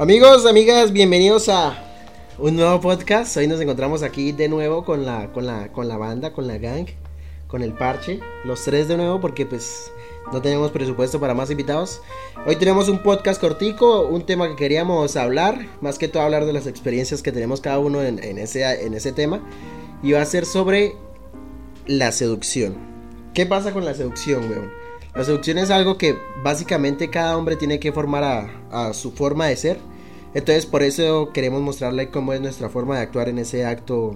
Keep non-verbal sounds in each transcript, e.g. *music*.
Amigos, amigas, bienvenidos a un nuevo podcast. Hoy nos encontramos aquí de nuevo con la, con la, con la banda, con la gang, con el parche. Los tres de nuevo porque pues no tenemos presupuesto para más invitados. Hoy tenemos un podcast cortico, un tema que queríamos hablar, más que todo hablar de las experiencias que tenemos cada uno en, ese, en ese tema. Y va a ser sobre la seducción. ¿Qué pasa con la seducción, weón? La seducción es algo que básicamente cada hombre tiene que formar a, a su forma de ser. Entonces por eso queremos mostrarle cómo es nuestra forma de actuar en ese acto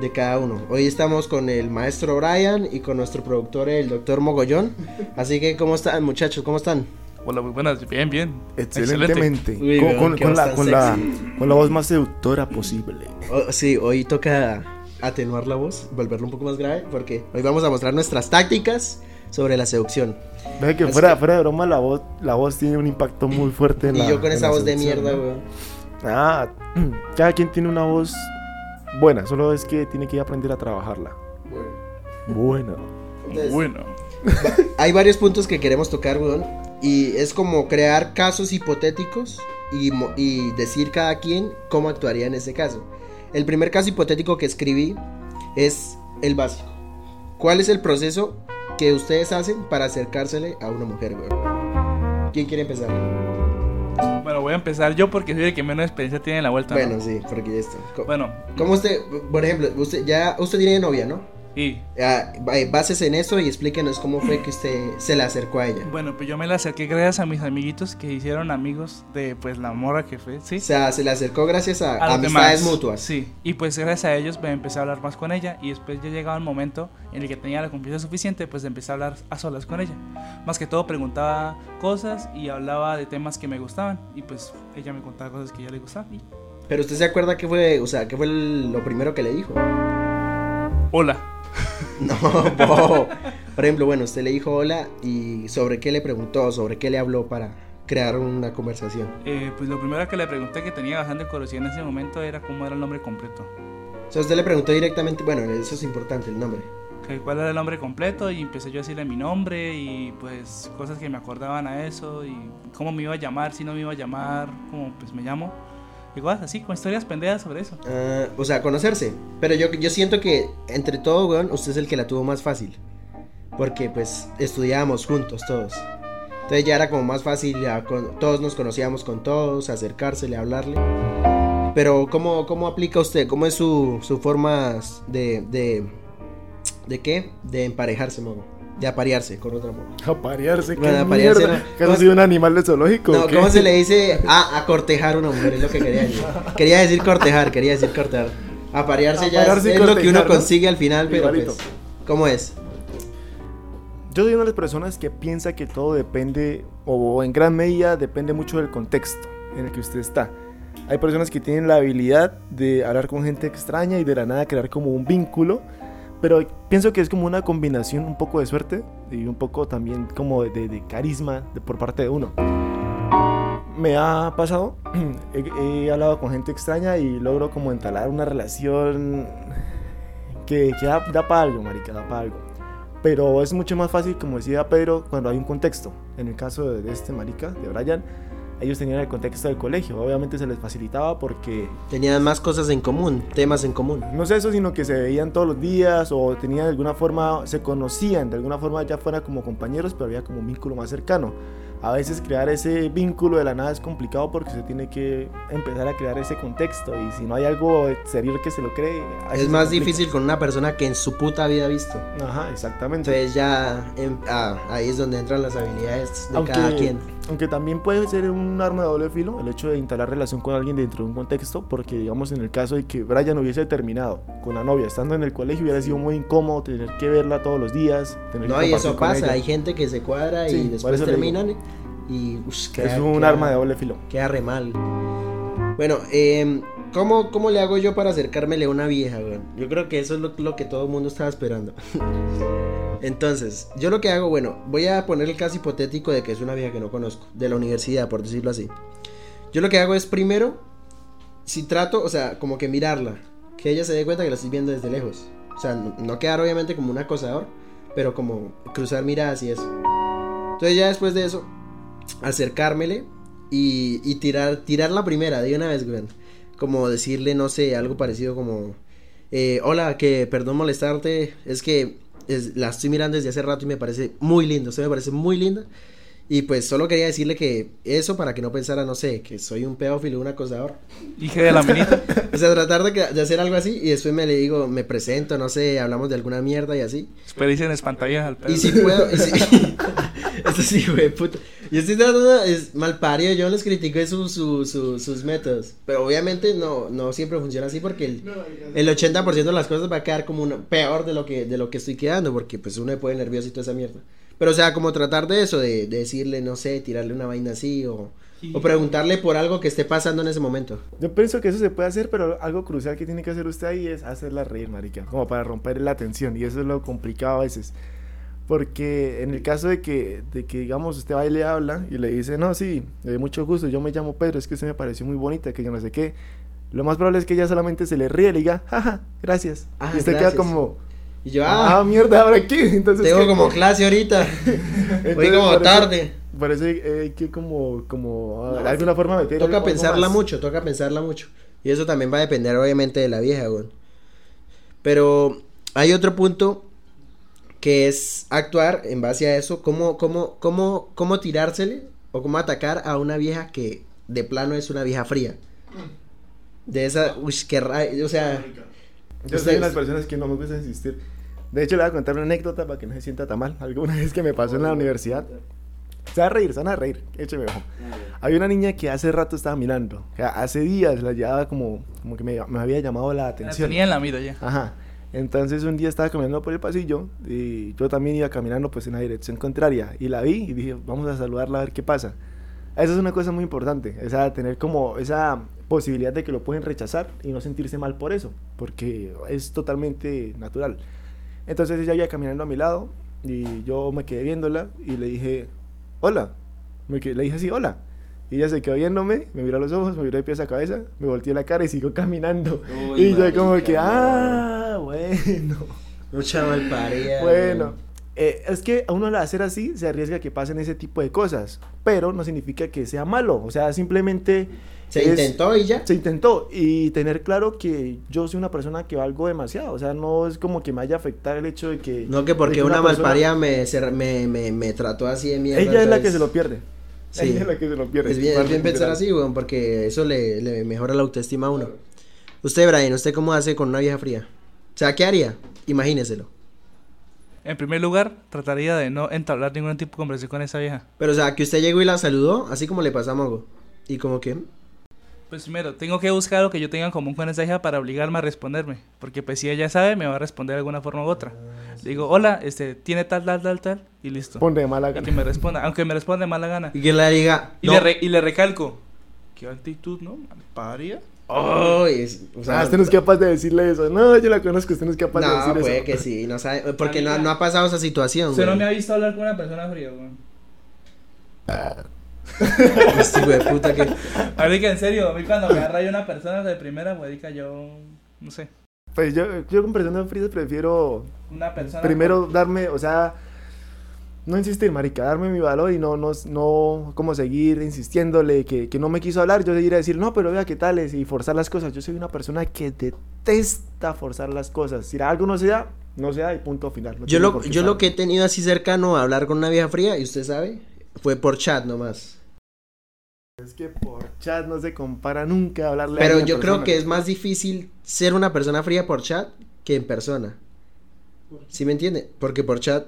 de cada uno. Hoy estamos con el maestro Brian y con nuestro productor el doctor Mogollón. Así que ¿cómo están muchachos? ¿Cómo están? Hola, muy buenas, bien, bien. Excelentemente. con, con, la, con, la, con, la, voz más seductora posible. Oh, sí, hoy toca atenuar la voz, volverlo un poco más grave, porque hoy vamos a mostrar nuestras tácticas sobre la seducción. Ve que fuera, fuera de broma, la voz, la voz tiene un impacto muy fuerte en y yo con esa voz de mierda, weón. Ah, *clears throat* cada quien tiene una voz buena, solo es que tiene que aprender a trabajarla. Bueno. Bueno. bueno. *laughs* Hay varios puntos que queremos tocar, weón. Y es como crear casos hipotéticos y, y decir cada quien cómo actuaría en ese caso. El primer caso hipotético que escribí es el básico. ¿Cuál es el proceso que ustedes hacen para acercársele a una mujer, güey? ¿Quién quiere empezar? Bueno, voy a empezar yo porque soy el que menos experiencia tiene en la vuelta. Bueno, sí, porque ya está. Bueno. ¿Cómo usted, por ejemplo, usted ya, usted tiene novia, ¿no? Y ah, bases en eso y explíquenos cómo fue que usted se la acercó a ella. Bueno, pues yo me la acerqué gracias a mis amiguitos que hicieron amigos de pues la mora que fue, ¿sí? O sea, se la acercó gracias a, amistades mutuas. Sí, y pues gracias a ellos me empecé a hablar más con ella y después ya llegaba el momento en el que tenía la confianza suficiente, pues empecé a hablar a solas con ella. Más que todo preguntaba cosas y hablaba de temas que me gustaban y pues ella me contaba cosas que a ella le gustaban. Pero usted se acuerda qué fue, o sea, qué fue lo primero que le dijo? Hola. *laughs* No, por ejemplo, bueno, usted le dijo hola y sobre qué le preguntó, sobre qué le habló para crear una conversación. Eh, pues lo primero que le pregunté que tenía bastante curiosidad en ese momento era cómo era el nombre completo. O sea, usted le preguntó directamente, bueno, eso es importante, el nombre. cuál era el nombre completo y empecé yo a decirle mi nombre y pues cosas que me acordaban a eso y cómo me iba a llamar, si no me iba a llamar, cómo pues me llamo. Igual, así, con historias pendejas sobre eso. Ah, o sea, conocerse. Pero yo, yo siento que entre todo, weón, usted es el que la tuvo más fácil. Porque pues estudiábamos juntos todos. Entonces ya era como más fácil, ya con, todos nos conocíamos con todos, acercársele, hablarle. Pero ¿cómo, cómo aplica usted? ¿Cómo es su, su forma de, de... ¿De qué? De emparejarse, mogo de aparearse con otra mujer. Aparearse, qué bueno, aparearse, mierda. ¿Que ha sido un animal de zoológico? No, ¿cómo se le dice a, a, cortejar a una mujer? Es lo que quería decir. Quería decir cortejar, quería decir cortejar. Aparearse, ya es, lo que uno consigue al final, pero pues, ¿cómo es? Yo soy una de las personas que piensa que todo depende, o en gran medida depende mucho del contexto en el que usted está. Hay personas que tienen la habilidad de hablar con gente extraña y de la nada crear como un vínculo pero pienso que es como una combinación un poco de suerte y un poco también como de, carisma por parte de uno. Me ha pasado, *clears throat* he, hablado con gente extraña y logro como entalar una relación que, que da, da para algo, marica, da para algo. Pero es mucho más fácil, como decía Pedro, cuando hay un contexto. En el caso de este marica, de Brian, ellos tenían el contexto del colegio. Obviamente se les facilitaba porque... Tenían más cosas en común, temas en común. No sé eso, sino que se veían todos los días o tenían de alguna forma, se conocían, de alguna forma ya fuera como compañeros, pero había como un vínculo más cercano a veces crear ese vínculo de la nada es complicado porque se tiene que empezar a crear ese contexto y si no hay algo exterior que se lo cree... Es más difícil con una persona que en su puta vida ha visto. Ajá, exactamente. Entonces ya ah, ahí es donde entran las habilidades de cada quien. Aunque también puede ser un arma de doble filo el hecho de instalar relación con alguien dentro de un contexto porque digamos en el caso de que Brian hubiese terminado con la novia estando en el colegio hubiera sido muy incómodo tener que verla todos los días. Tener no, y eso pasa, hay gente que se cuadra y después terminan y es un arma de doble filo. Queda re mal. Bueno, eh, ¿cómo, ¿cómo, le hago yo para acercármele a una vieja, güey? Yo creo que eso es lo, que todo el mundo estaba esperando. *laughs* Entonces, yo lo que hago, bueno, voy a poner el caso hipotético de que es una vieja que no conozco, de la universidad, por decirlo así. Yo lo que hago es primero, si trato, o sea, como que mirarla, que ella se dé cuenta que la estoy viendo desde lejos. O sea, no, quedar obviamente como un acosador, pero como cruzar miradas y eso. Entonces ya después de eso, acercármele y, y tirar, tirar la primera de una vez, güey. Como decirle, no sé, algo parecido como, eh, hola, que perdón molestarte, es que es- la estoy mirando desde hace rato y me parece muy linda, usted me parece muy linda. Y pues solo quería decirle que eso para que no pensara, no sé, que soy un pedófilo, un acosador. Dije de la minita. *laughs* O sea, tratar de, hacer algo así y después me le digo, me presento, no sé, hablamos de alguna mierda y así. Después dicen espantallas al perro. Y si puedo, y si... *laughs* *laughs* Eso sí, güey, puta. *laughs* Yo estoy tratando, es mal parido, yo les critiqué su, su, su- sus métodos. Pero obviamente no, no siempre funciona así porque el, el 80% de las cosas va a quedar como una, peor de lo que de lo que estoy quedando, porque pues uno se pone nervioso y toda esa mierda. Pero o sea, como tratar de eso, de, de decirle, no sé, tirarle una vaina así o, o preguntarle por algo que esté pasando en ese momento. Yo pienso que eso se puede hacer, pero algo crucial que tiene que hacer usted ahí es hacerla reír, marica, como para romper la tensión, y eso es lo complicado a veces. Porque en el caso de que, de que digamos, usted va y le habla y le dice, no, sí, de mucho gusto, yo me llamo Pedro, es que usted me pareció muy bonita, que yo no sé qué. Lo más probable es que ella solamente se le ríe y le diga, jaja, gracias. Ah, y usted gracias. queda como, Y yo, ah, ah, mierda, ¿ahora qué? *laughs* Entonces, tengo ¿qué? como clase ahorita. *laughs* Voy Entonces, como por eso- tarde. Hay, hay que como, como, ah, de alguna forma meter Toca pensarla más. mucho, toca pensarla mucho. Y eso también va a depender obviamente de la vieja, güey. Pero hay otro punto que es actuar en base a eso, cómo, cómo, cómo, cómo tirársele o cómo atacar a una vieja que de plano es una vieja fría. De esa, uy, qué ra- o sea, Yo soy de las personas que no me gusta insistir. De hecho, le voy a contar una anécdota para que no se sienta tan mal. Alguna *laughs* vez que me pasó en la universidad. Se va a reír, se van a reír. Écheme ojo. Había una niña que hace rato estaba mirando. O sea, hace días la llevaba como, como que me, me había llamado la La atención. tenía en la mira ya. Ajá. Entonces un día estaba caminando por el pasillo y yo también iba caminando pues en la dirección contraria y la vi y dije, vamos a saludarla a ver qué pasa. Eso es una cosa muy importante, esa tener como esa posibilidad de que lo pueden rechazar y no sentirse mal por eso, porque es totalmente natural. Entonces ella iba caminando a mi lado y yo me quedé viéndola y le dije, hola. Me quedé- le dije así, hola. Y ella se quedó viéndome, me miró a los ojos, me miró de pies a cabeza, me volteé la cara y siguió *laughs* caminando. Uy, y yo como que, ah, bueno. *laughs* mucha malparida. Bueno, eh, es que a uno al hacer así se arriesga a que pasen ese tipo de cosas, pero no significa que sea malo, o sea, simplemente Se es- intentó y ya. se intentó y tener claro que yo soy una persona que valgo demasiado, o sea, no es como que me vaya a afectar el hecho de que No que porque que una, persona- malparida me, me, me, me trató así de mierda. ella es la entonces- que se lo pierde. Sí. Ella es la que se lo pierde. Es bien, es bien pensar así, weón, porque eso le, le mejora la autoestima a uno. Usted, Brian, ¿usted cómo hace con una vieja fría? O sea, ¿qué haría? Imagíneselo. En primer lugar, trataría de no entablar ningún tipo de conversación con esa vieja. Pero, o sea, que usted llegó y la saludó, así como le pasó a Mogo. Y como que, Pues primero, tengo que buscar lo que yo tenga en común con esa hija para obligarme a responderme. Porque pues si ella sabe, me va a responder de alguna forma u otra. Le digo, hola, este, tiene tal, tal, tal, tal, y listo. Ponte de mala Y que gana. me responda, aunque me responda de mala gana. y que le diga, Y, no. le, re- y le recalco. ¿Qué actitud, no? Paria. Oh, es- o sea, Ah, usted no es capaz de decirle eso. No, yo la conozco, usted no es capaz de no, decir puede eso. que sí, no sabe, *laughs* porque no, no ha pasado esa situación, Usted no güey. me ha visto hablar con una persona fría, weón. *laughs* Este hijo de puta que... Marica, en serio, a mí cuando me agarra yo una persona de primera, marica, yo, no sé, Pues yo, yo con personas frías prefiero una persona... primero darme, o sea, no insistir, marica, darme mi valor y no, no, no, como seguir insistiéndole que, que no me quiso hablar, yo seguir a decir, no, pero vea qué tal es, y forzar las cosas. Yo soy una persona que detesta forzar las cosas. Si algo no se da, no se da y punto final. no Yo lo, yo lo que he tenido así cercano a hablar con una vieja fría, y usted sabe, fue por chat nomás. Es que por chat no se compara nunca hablarle a Pero alguien en yo creo que es más difícil ser una persona fría por chat que en persona. ¿Sí me entiende? Porque por chat,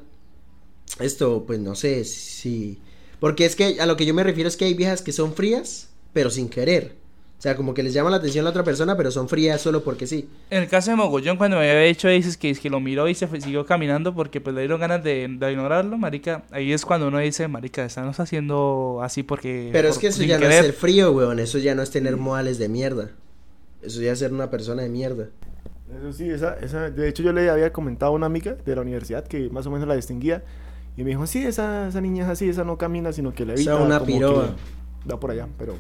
esto, pues no sé si... Porque es que a lo que yo me refiero es que hay viejas que son frías, pero sin querer. O sea, como que les llama la atención a la otra persona, pero son frías solo porque sí. En el caso de Mogollón, cuando me había dicho, dices que, que lo miró y se fue- siguió caminando porque pues le dieron ganas de, de ignorarlo, marica, ahí es cuando uno dice, marica, estamos haciendo así porque... Pero es que eso ya no querer". es ser frío, weón. Eso ya no es tener modales de mierda. Eso ya es ser una persona de mierda. Eso sí, esa, esa, de hecho yo le había comentado a una amiga de la universidad que más o menos la distinguía y me dijo, sí, esa, esa niña es así, esa no camina, sino que le O sea, una piroa. Va por allá, pero...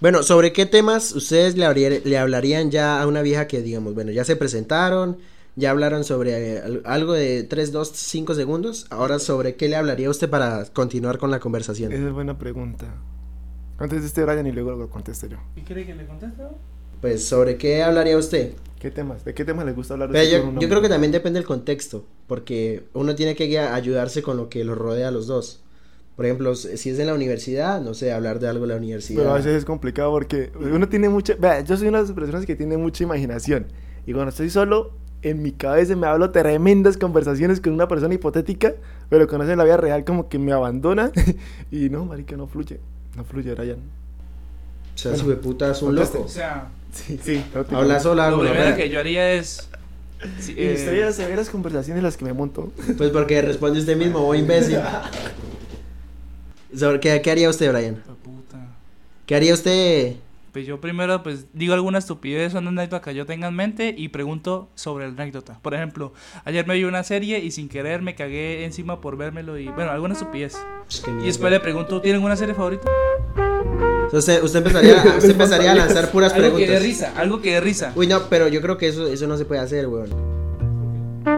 Bueno, ¿sobre qué temas ustedes le, habría- le hablarían ya a una vieja que, digamos, bueno, ya se presentaron, ya hablaron sobre eh, al- algo de 3, 2, 5 segundos? Ahora, ¿sobre qué le hablaría usted para continuar con la conversación? Esa es buena pregunta. Antes de este Brian y luego lo contesto yo. ¿Qué quiere que le conteste? Pues, ¿sobre qué hablaría usted? ¿Qué temas? ¿De qué temas les gusta hablar? Pero usted yo, yo creo que también depende del contexto, porque uno tiene que ayudarse con lo que los rodea a los dos. Por ejemplo, si es en la universidad, no sé, hablar de algo de la universidad. Pero a veces es complicado porque uno tiene mucha... Vea, yo soy una de las personas que tiene mucha imaginación. Y cuando estoy solo, en mi cabeza me hablo tremendas conversaciones con una persona hipotética, pero cuando es en la vida real como que me abandona. *laughs* y no, marica, no fluye. No fluye, Brian. O sea, Bueno, su puta es un loco. O sea, Sí, sí. Habla sola, lo primero que yo haría es. Sí, eh, estrellas severas conversaciones las que me monto. Pues porque responde usted mismo, voy imbécil. *laughs* Sobre, ¿qué, ¿Qué haría usted, Brian? puta. ¿Qué haría usted? Pues yo primero pues digo alguna estupidez o una anécdota que yo tenga en mente y pregunto sobre la anécdota. Por ejemplo, ayer me vi una serie y sin querer me cagué encima por vérmelo y bueno, alguna estupidez. Y después le pregunto, ¿tienen una serie favorita? Usted, usted empezaría, *laughs* usted empezaría a lanzar puras Algo que dé preguntas. risa, algo que dé risa. Uy, no, pero yo creo que eso, eso no se puede hacer, weón.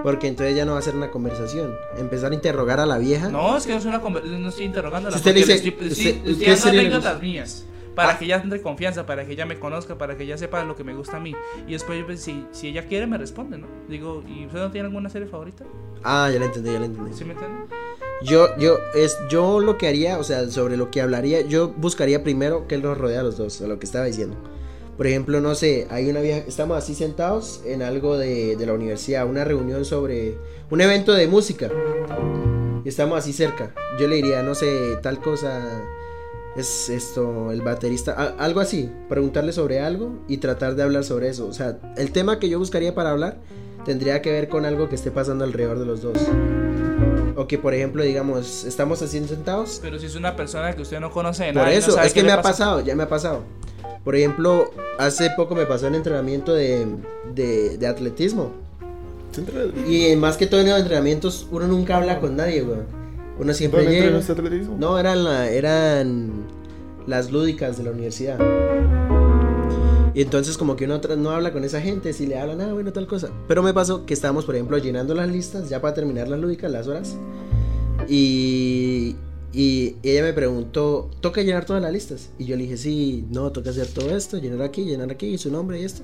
Porque entonces ya no va a ser una conversación. Empezar a interrogar a la vieja. No, es que no es una no estoy interrogándola. Si usted porque le dice- estoy, usted- sí, estoy ¿qué dando serie le anécdotas gusta? mías. Para Ah. que ella entre confianza, para que ella me conozca, para que ella sepa lo que me gusta a mí. Y después, pues, si, si ella quiere, me responde, ¿no? Digo, ¿y usted no tiene alguna serie favorita? Ah, ya la entendí, ya la entendí. ¿Sí me entiende? Yo, yo, es, yo lo que haría, o sea, sobre lo que hablaría, yo buscaría primero que nos rodea a los dos, a lo que estaba diciendo. Por ejemplo, no sé, hay una vieja, estamos así sentados en algo de, de la universidad, una reunión sobre un evento de música. Y estamos así cerca. Yo le diría, no sé, tal cosa, es esto, el baterista, a- algo así, preguntarle sobre algo y tratar de hablar sobre eso. O sea, el tema que yo buscaría para hablar tendría que ver con algo que esté pasando alrededor de los dos. O que, por ejemplo, digamos, estamos así sentados. Pero si es una persona que usted no conoce de Por nada y no eso, sabe es qué que me ha pasa. pasado, ya me ha pasado. Por ejemplo, hace poco me pasó el entrenamiento de, de, de atletismo. Y más que todo en los entrenamientos, uno nunca habla con nadie, weón. Uno siempre ¿Dónde llega. entrena usted atletismo? No, eran, la- eran las lúdicas de la universidad. Y entonces como que uno no habla con esa gente, si le hablan, ah, bueno, tal cosa. Pero me pasó que estábamos, por ejemplo, llenando las listas, ya para terminar las lúdicas, las horas. Y, y ella me preguntó, ¿toca llenar todas las listas? Y yo le dije, sí, no, toca hacer todo esto, llenar aquí, llenar aquí, y su nombre y esto.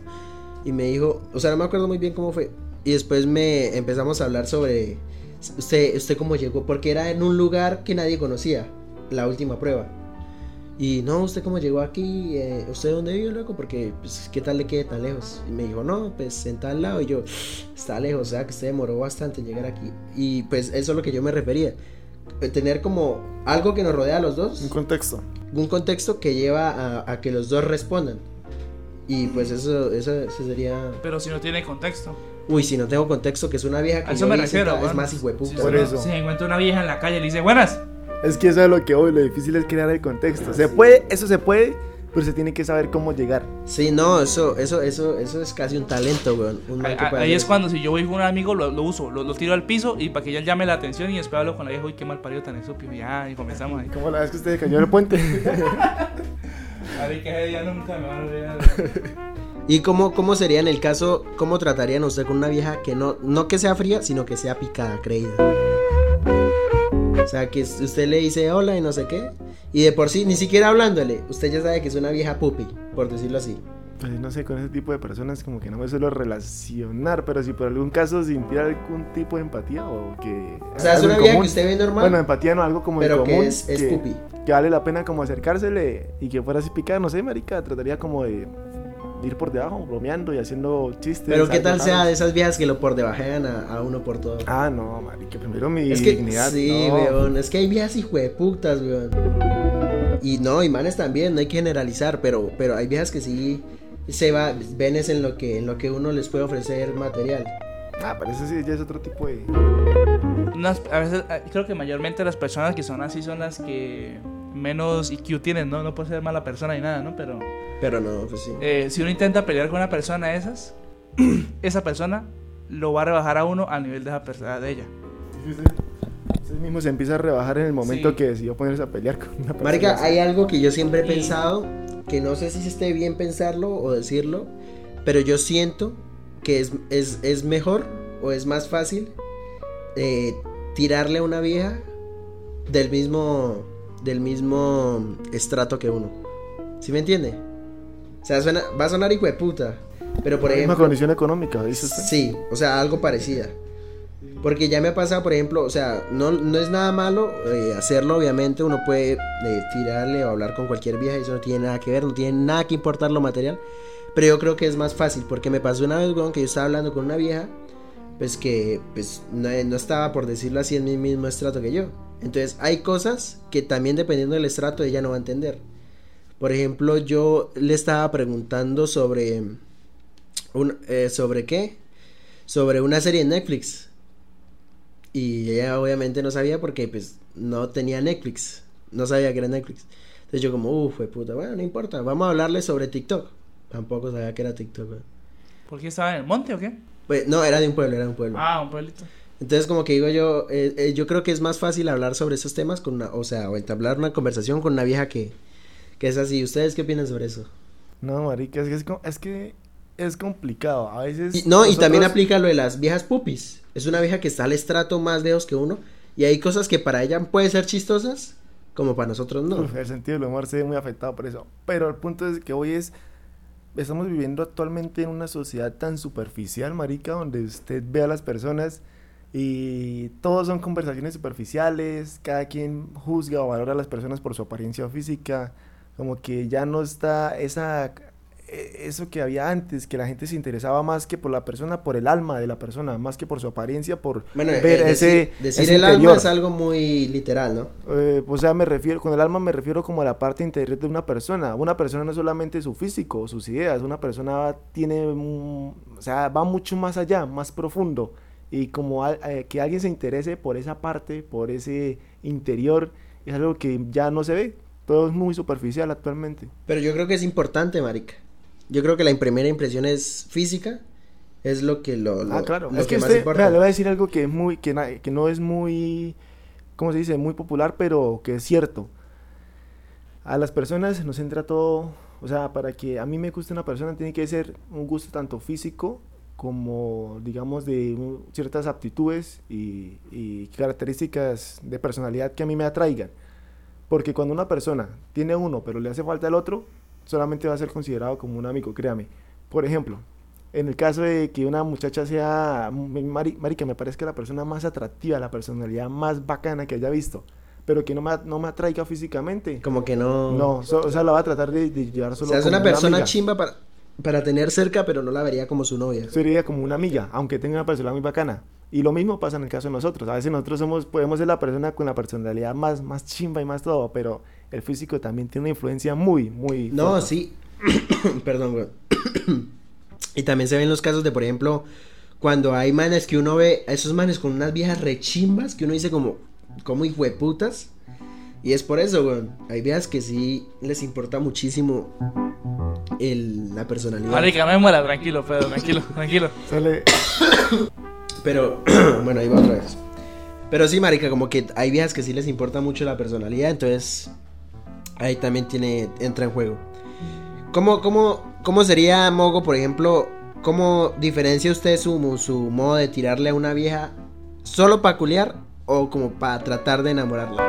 Y me dijo, o sea, no me acuerdo muy bien cómo fue. Y después me empezamos a hablar sobre usted, usted cómo llegó, porque era en un lugar que nadie conocía, la última prueba. Y no, usted cómo llegó aquí, Eh, usted dónde vive, loco, porque pues, qué tal le quede tan lejos. Y me dijo, no, pues en tal lado. Y yo, está lejos, o sea que usted demoró bastante en llegar aquí. Y pues eso es lo que yo me refería. Eh, Tener como algo que nos rodea a los dos, Un contexto. un contexto que lleva a, a que los dos respondan. Y pues eso, eso, eso sería. Pero si no tiene contexto. Uy, si no tengo contexto, que es una vieja que A eso me refiero. es más hijo de puta. Si Por eso. Se encuentra una vieja en la calle y le dice, buenas. Es que eso es lo que hoy, lo difícil es crear el contexto. Se puede, eso se puede, pero se tiene que saber cómo llegar. Sí, no, eso, eso, eso, eso es casi un talento, weón. Un Ahí, que puede ahí es cuando si yo voy con un amigo lo, lo uso, lo, lo tiro al piso y para que ella llame la atención y después hablo con la vieja, uy, qué mal parido tan estúpido. Y ya, y comenzamos ahí. Como la vez que usted cayó en el puente. *laughs* A ver, que ese día nunca me van a olvidar. ¿Y cómo, cómo sería en el caso, cómo tratarían usted con una vieja que no, no que sea fría, sino que sea picada, creída? O sea, que usted le dice hola y no sé qué, y de por sí, ni siquiera hablándole, usted ya sabe que es una vieja pupi, por decirlo así. Pues no sé, con ese tipo de personas como que no me suelo relacionar, pero si por algún caso sintiera algún tipo de empatía o que... O sea, es una vieja común. que usted ve normal, Bueno, empatía no, algo como pero común. que es, es que, pupi. que vale la pena como acercársele y que fuera así picada, no sé, marica, trataría como de ir por debajo, bromeando y haciendo chistes. Pero qué tal sea de esas viejas que lo por debajean a, a uno por todo. Ah, no, marica, primero mi Es que dignidad. sí, no. weón, es que hay viejas hijo de putas, weón. Y no, y manes también, no hay que generalizar, pero, pero hay viejas que sí se va, ven es en lo que, en lo que uno les puede ofrecer material. Ah, pero eso sí ya es otro tipo de... Unas- a veces, eh, creo que mayormente las personas que son así son las que menos IQ tienen, ¿no? No puede ser mala persona ni nada, ¿no? Pero Pero no, pues sí. eh, si uno intenta pelear con una persona de esas, *clears throat* esa persona lo va a rebajar a uno al nivel de esa persona, de ella. Usted mismo se empieza a rebajar en el momento Sí. que decidió ponerse a pelear con una persona. Marica, hay algo que yo siempre he Y- pensado, que no sé si esté bien pensarlo o decirlo, pero yo siento que es, es, es mejor o es más fácil eh, tirarle a una vieja del mismo, del mismo estrato que uno. ¿Sí me entiende? O sea, suena, va a sonar hijo de puta. Pero por La misma ejemplo. condición económica, dice usted. Sí, o sea, algo parecida. Porque ya me ha pasado, por ejemplo, o sea, no, no es nada malo eh, hacerlo, obviamente. Uno puede eh, tirarle o hablar con cualquier vieja y eso no tiene nada que ver, no tiene nada que importar lo material. Pero yo creo que es más fácil, porque me pasó una vez, weón, que yo estaba hablando con una vieja, pues que pues no, no estaba, por decirlo así, en mi mismo estrato que yo. Entonces, hay cosas que también dependiendo del estrato ella no va a entender. Por ejemplo, yo le estaba preguntando sobre. Un, eh, ¿Sobre qué? Sobre una serie en Netflix. Y ella obviamente no sabía porque pues no tenía Netflix. No sabía que era Netflix. Entonces yo como, uff, puta, bueno, no importa. Vamos a hablarle sobre TikTok. Tampoco sabía que era TikTok. ¿Por qué estaba en el monte o qué? Pues, no, era de un pueblo, era de un pueblo. Ah, un pueblito. Entonces como que digo yo, eh, eh, yo creo que es más fácil hablar sobre esos temas con una, o sea, o entablar una conversación con una vieja que, que es así. ¿Ustedes qué opinan sobre eso? No, marica, es que es, que es complicado. A veces. Y- no, y también aplica lo de las viejas pupis. Es una vieja que está al estrato más lejos que uno. Y hay cosas que para ella pueden ser chistosas, como para nosotros no. Uf, el sentido del humor se ve muy afectado por eso. Pero el punto es que hoy es. Estamos viviendo actualmente en una sociedad tan superficial, marica, donde usted ve a las personas y todos son conversaciones superficiales, cada quien juzga o valora a las personas por su apariencia física, como que ya no está esa eso que había antes, que la gente se interesaba más que por la persona, por el alma de la persona, más que por su apariencia, por Bueno, eh, ver decir, ese, decir ese el alma es algo muy literal, ¿no? Eh, o sea, me refiero, con el alma me refiero como a la parte interior de una persona. Una persona no es solamente su físico, sus ideas, una persona tiene, o sea, va mucho más allá, más profundo. Y como eh, que alguien se interese por esa parte, por ese interior, es algo que ya no se ve. Todo es muy superficial actualmente. Pero yo creo que es importante, marica. Yo creo que la primera impresión es física. Es lo que lo, lo- ah, claro. lo es que, más usted, importa. vea, le voy a decir algo que es muy, que, na- que no es muy, ¿cómo se dice? Muy popular, pero que es cierto. A las personas nos entra todo, o sea, para que a mí me guste una persona tiene que ser un gusto tanto físico como, digamos, de un- ciertas aptitudes y, y características de personalidad que a mí me atraigan. Porque cuando una persona tiene uno, pero le hace falta el otro, solamente va a ser considerado como un amigo, créame. Por ejemplo, en el caso de que una muchacha sea, mari- marica, me parezca la persona más atractiva, la personalidad más bacana que haya visto, pero que no me, no me atraiga físicamente. Como que no. No, so- o sea, la va a tratar de, de llevar o solo sea, es como una persona chimba para, para tener cerca, pero no la vería como su novia. Sería como una amiga, aunque tenga una personalidad muy bacana. Y lo mismo pasa en el caso de nosotros. A veces nosotros somos, podemos ser la persona con la personalidad más, más chimba y más todo, pero el físico también tiene una influencia muy, muy... No, fuerte. sí. *coughs* Perdón, güey. *coughs* y también se ven los casos de, por ejemplo, cuando hay manes que uno ve a esos manes con unas viejas rechimbas que uno dice como, como hijueputas. Y es por eso, güey. Hay viejas que sí les importa muchísimo el, la personalidad. Marica, no me muera, tranquilo, Pedro, tranquilo, tranquilo. *coughs* Sale- Pero, bueno, ahí va otra vez. Pero sí, marica, como que hay viejas que sí les importa mucho la personalidad, entonces ahí también tiene, entra en juego. ¿Cómo, cómo, cómo sería, Mogo, por ejemplo, cómo diferencia usted su, su modo de tirarle a una vieja solo para culiar o como para tratar de enamorarla?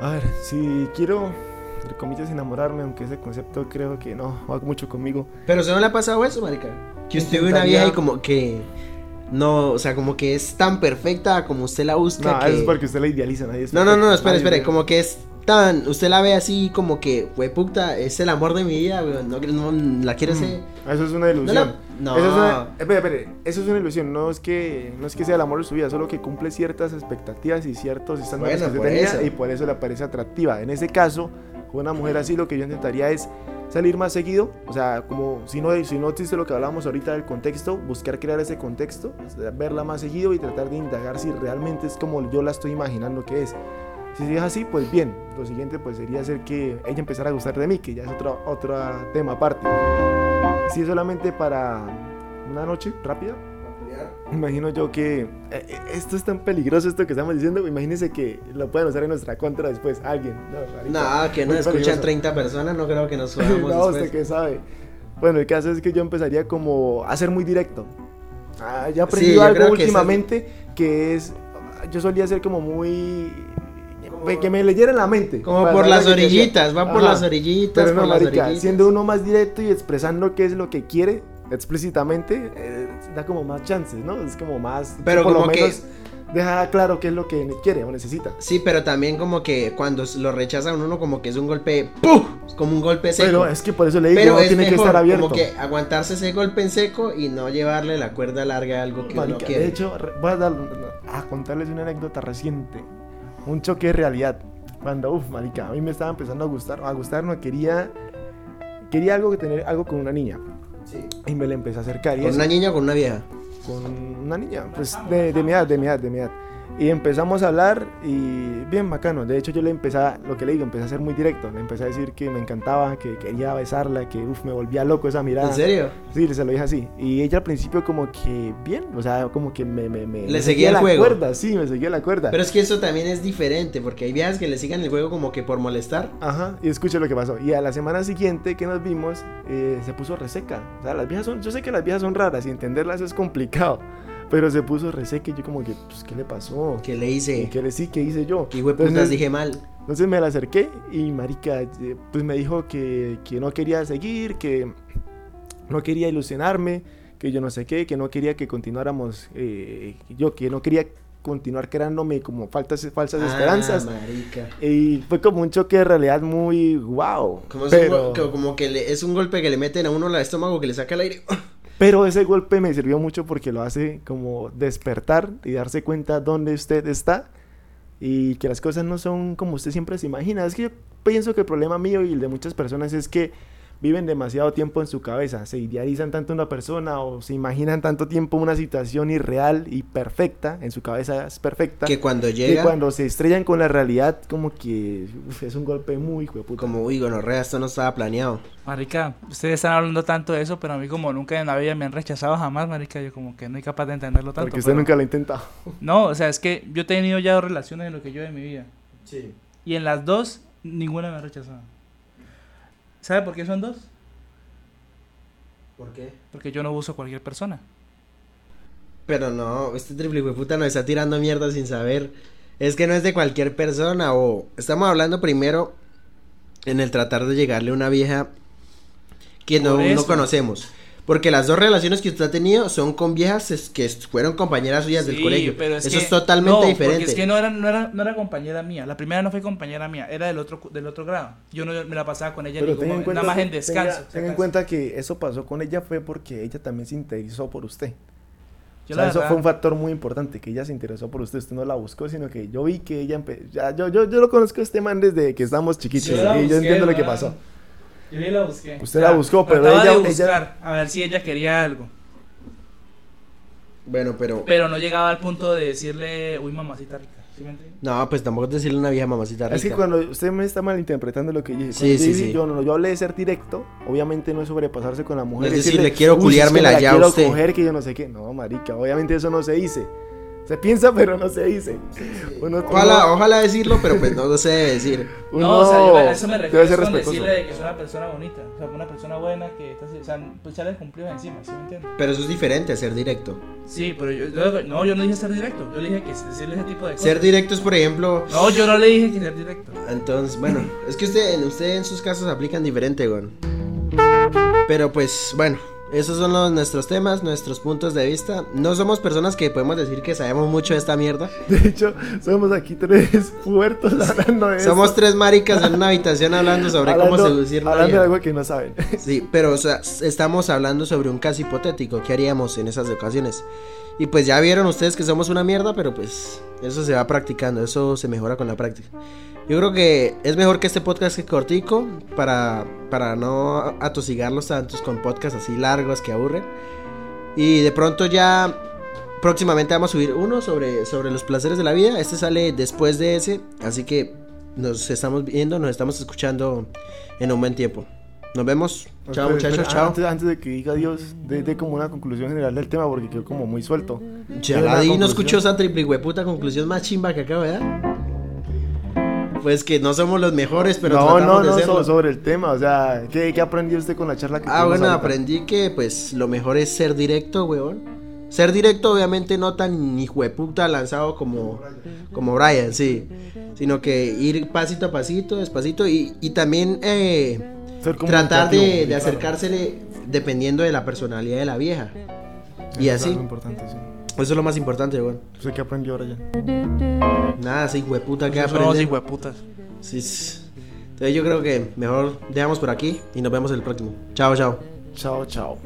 A ver, si quiero, entre comillas, enamorarme, aunque ese concepto creo que no va mucho conmigo. Pero ¿se no le ha pasado eso, marica? Que usted ve una vieja y como que... No, o sea, como que es tan perfecta como usted la busca No, que... eso es porque usted la idealiza, nadie es No, no, no, espere, espere, es- como que es tan, usted la ve así como que, fue puta, es el amor de mi vida, weón, no, no la quiere ser. Mm, Eso es una ilusión. la- no. Eso es una, espere, espere, eso es una ilusión. No es que no es que sea el amor de su vida, solo que cumple ciertas expectativas y ciertos estándares Bueno, que usted tenía eso. y por eso le parece atractiva. En ese caso, una mujer así, lo que yo intentaría es salir más seguido. O sea, como si no, si no existe lo que hablábamos ahorita del contexto, buscar crear ese contexto, verla más seguido y tratar de indagar si realmente es como yo la estoy imaginando que es. Si es así, pues bien. Lo siguiente pues sería hacer que ella empezara a gustar de mí, que ya es otro, otro tema aparte. Si es solamente para una noche rápida, imagino yo que eh, eh, esto es tan peligroso esto que estamos diciendo. Imagínense que lo pueden usar en nuestra contra después alguien. No, No, que no muy escuchan peligroso. 30 personas, no creo que nos *laughs* subamos no, usted qué sabe. Bueno, el caso es que yo empezaría como a ser muy directo. Ah, ya aprendido yo algo creo que es- últimamente que es, yo solía ser como muy, que me leyera en la mente. Como por las que orillitas, va por Ajá. las orillitas, Pero no, por las marica, orillitas. siendo uno más directo y expresando qué es lo que quiere explícitamente, eh, da como más chances, ¿no? Es como más... Pero por como lo que- menos deja claro qué es lo que quiere o necesita. Sí, pero también como que cuando lo rechazan uno como que es un golpe, ¡puf! Como un golpe seco. Pero es que por eso le digo, Pero uno es tiene mejor que estar abierto. como que aguantarse ese golpe en seco y no llevarle la cuerda larga a algo que uno Marica, quiere. de hecho, voy a, dar- a contarles una anécdota reciente. Un choque de realidad. Cuando, uff, marica, a mí me estaba empezando a gustar. A gustar, no quería. Quería algo que tener algo con una niña. Sí. Y me le empecé a acercar. Y ¿Con eso- una niña o con una vieja? con una niña, pues de, de mi edad, de mi edad, de mi edad. Y empezamos a hablar y bien bacano. De hecho, yo le empecé, a- lo que le digo, empecé a ser muy directo. Le empecé a decir que me encantaba, que quería besarla, que uf, me volvía loco esa mirada. ¿En serio? Sí, se lo dije así. Y ella al principio como que bien, o sea, como que me... me, me Le me seguía el la juego. cuerda, sí, me seguía la cuerda. Pero es que eso también es diferente, porque hay viejas que le sigan el juego como que por molestar. Ajá, y escuche lo que pasó. Y a la semana siguiente que nos vimos, eh, se puso reseca. O sea, las viejas son, yo sé que las viejas son raras y entenderlas es complicado. Pero se puso reseca y yo como que, pues, ¿qué le pasó? Que le ¿Y hice. qué le sí, qué hice yo? Hijo de putas dije mal. Entonces me la acerqué y marica, eh, pues me dijo que, que no quería seguir, que no quería ilusionarme, que yo no sé qué, que no quería que continuáramos, eh, yo que no quería continuar creándome como faltas, falsas esperanzas. Ah, marica. Y fue como un choque de realidad muy wow. Como, es un Pero, go- que- como que le- es un golpe que le meten a uno al estómago que le saca el aire. Pero ese golpe me sirvió mucho porque lo hace como despertar y darse cuenta dónde usted está y que las cosas no son como usted siempre se imagina. Es que yo pienso que el problema mío y el de muchas personas es que viven demasiado tiempo en su cabeza, se idealizan tanto una persona o se imaginan tanto tiempo una situación irreal y perfecta, en su cabeza es perfecta, Que cuando que llega, cuando se estrellan con la realidad como que uf, es un golpe muy hijo de puta. como, uy, gonorrea, esto no estaba planeado. Marica, ustedes están hablando tanto de eso, pero a mí como nunca en la vida me han rechazado jamás, marica, yo como que no soy capaz de entenderlo tanto. porque usted pero- nunca lo ha intentado. *laughs* No, o sea, es que yo he tenido ya dos relaciones en lo que yo de mi vida. Sí. Y en las dos, ninguna me ha rechazado. ¿Sabe por qué son dos? ¿Por qué? Porque yo no uso cualquier persona. Pero no, este triple puta nos está tirando mierda sin saber. Es que no es de cualquier persona o estamos hablando primero en el tratar de llegarle a una vieja que no, no conocemos. Porque las dos relaciones que usted ha tenido son con viejas es- que fueron compañeras suyas del colegio. pero es Eso que- es totalmente no, diferente. Porque es que no era, no, era, no era compañera mía. La primera no fue compañera mía, era del otro, del otro grado. Yo no me la pasaba con ella Pero ni tenga como- en cuenta, nada más en descanso. tenga- en cuenta que eso pasó con ella fue porque ella también se interesó por usted. Yo O sea, eso verdad- fue un factor muy importante, que ella se interesó por usted, usted no la buscó, sino que yo vi que ella empe- ya, yo, yo, yo lo conozco a este man desde que estábamos chiquitos y yo entiendo lo que pasó. Yo sí la busqué. Usted la buscó, pero trataba ella- de ella- buscar, a ver si ella quería algo. Bueno, pero... Pero no llegaba al punto de decirle, uy, mamacita rica. ¿Sí me entiendes? No, pues tampoco es decirle a una vieja mamacita rica. Es que cuando usted me está malinterpretando lo que yo dije, Sí, cuando yo sí, dije- sí. Yo, no, yo hablé de ser directo, obviamente no es sobrepasarse con la mujer. No es decirle, quiero "Uy, es que culiármela me la ya a quiero usted". coger, que yo no sé qué. No, marica, obviamente eso no se dice. Se piensa, pero no se dice. Uno- Ojalá, uno- ojalá decirlo, pero pues no se debe decir. *laughs* No, o sea, yo a eso me debe refiero ser es con respetuoso. decirle de que es una persona bonita. O sea, una persona buena que está, o sea, pues ya le cumplió encima, ¿sí me entiendes? Pero eso es diferente a ser directo. Sí, pero yo, yo- no, yo no dije ser directo. Yo le dije que decirle ese tipo de cosas. Ser directo es, por ejemplo... No, yo no le dije que ser directo. Entonces, bueno, es que usted, en- usted en sus casos aplican diferente, güey. Pero pues, bueno, esos son los, nuestros temas, nuestros puntos de vista. No somos personas que podemos decir que sabemos mucho de esta mierda. *laughs* De hecho, somos aquí tres puertos hablando de Somos eso. tres maricas en una habitación hablando sobre cómo Hablando- seducir una Hablando de algo que no saben. *laughs* Sí, pero o sea, estamos hablando sobre un caso hipotético. ¿Qué haríamos en esas ocasiones? Y pues ya vieron ustedes que somos una mierda, pero pues eso se va practicando, eso se mejora con la práctica. Yo creo que es mejor que este podcast que cortico para, para no atosigarlos tantos con podcasts así largos que aburren. Y de pronto ya próximamente vamos a subir uno sobre, sobre los placeres de la vida. Este sale después de ese, así que nos estamos viendo, nos estamos escuchando en un buen tiempo. Nos vemos. Chao Espera, muchachos, chao. Antes, antes de que diga adiós, de, de como una conclusión general del tema porque quedó como muy suelto. Ya la di, no escuchó esa triple hueputa conclusión más chimba que acabo de dar. Pues que no somos los mejores, pero no, tratamos no, de no, serlo. so- sobre el tema, o sea, ¿qué, qué aprendió usted con la charla que Ah, bueno, ahorita? aprendí que pues lo mejor es ser directo, weón. Ser directo, obviamente, no tan hijueputa lanzado como, como Brian, sí. Sino que ir pasito a pasito, despacito. Y, y también eh, tratar de, de acercársele dependiendo de la personalidad de la vieja. Y es así. algo importante, sí. Eso es lo más importante, weón. Sé que aprendió ahora ya. Nada, ese hijueputa que son los aprende. hijueputas. Sí, sí. Entonces yo creo que mejor dejamos por aquí y nos vemos el próximo. Chao, chao. Chao, chao.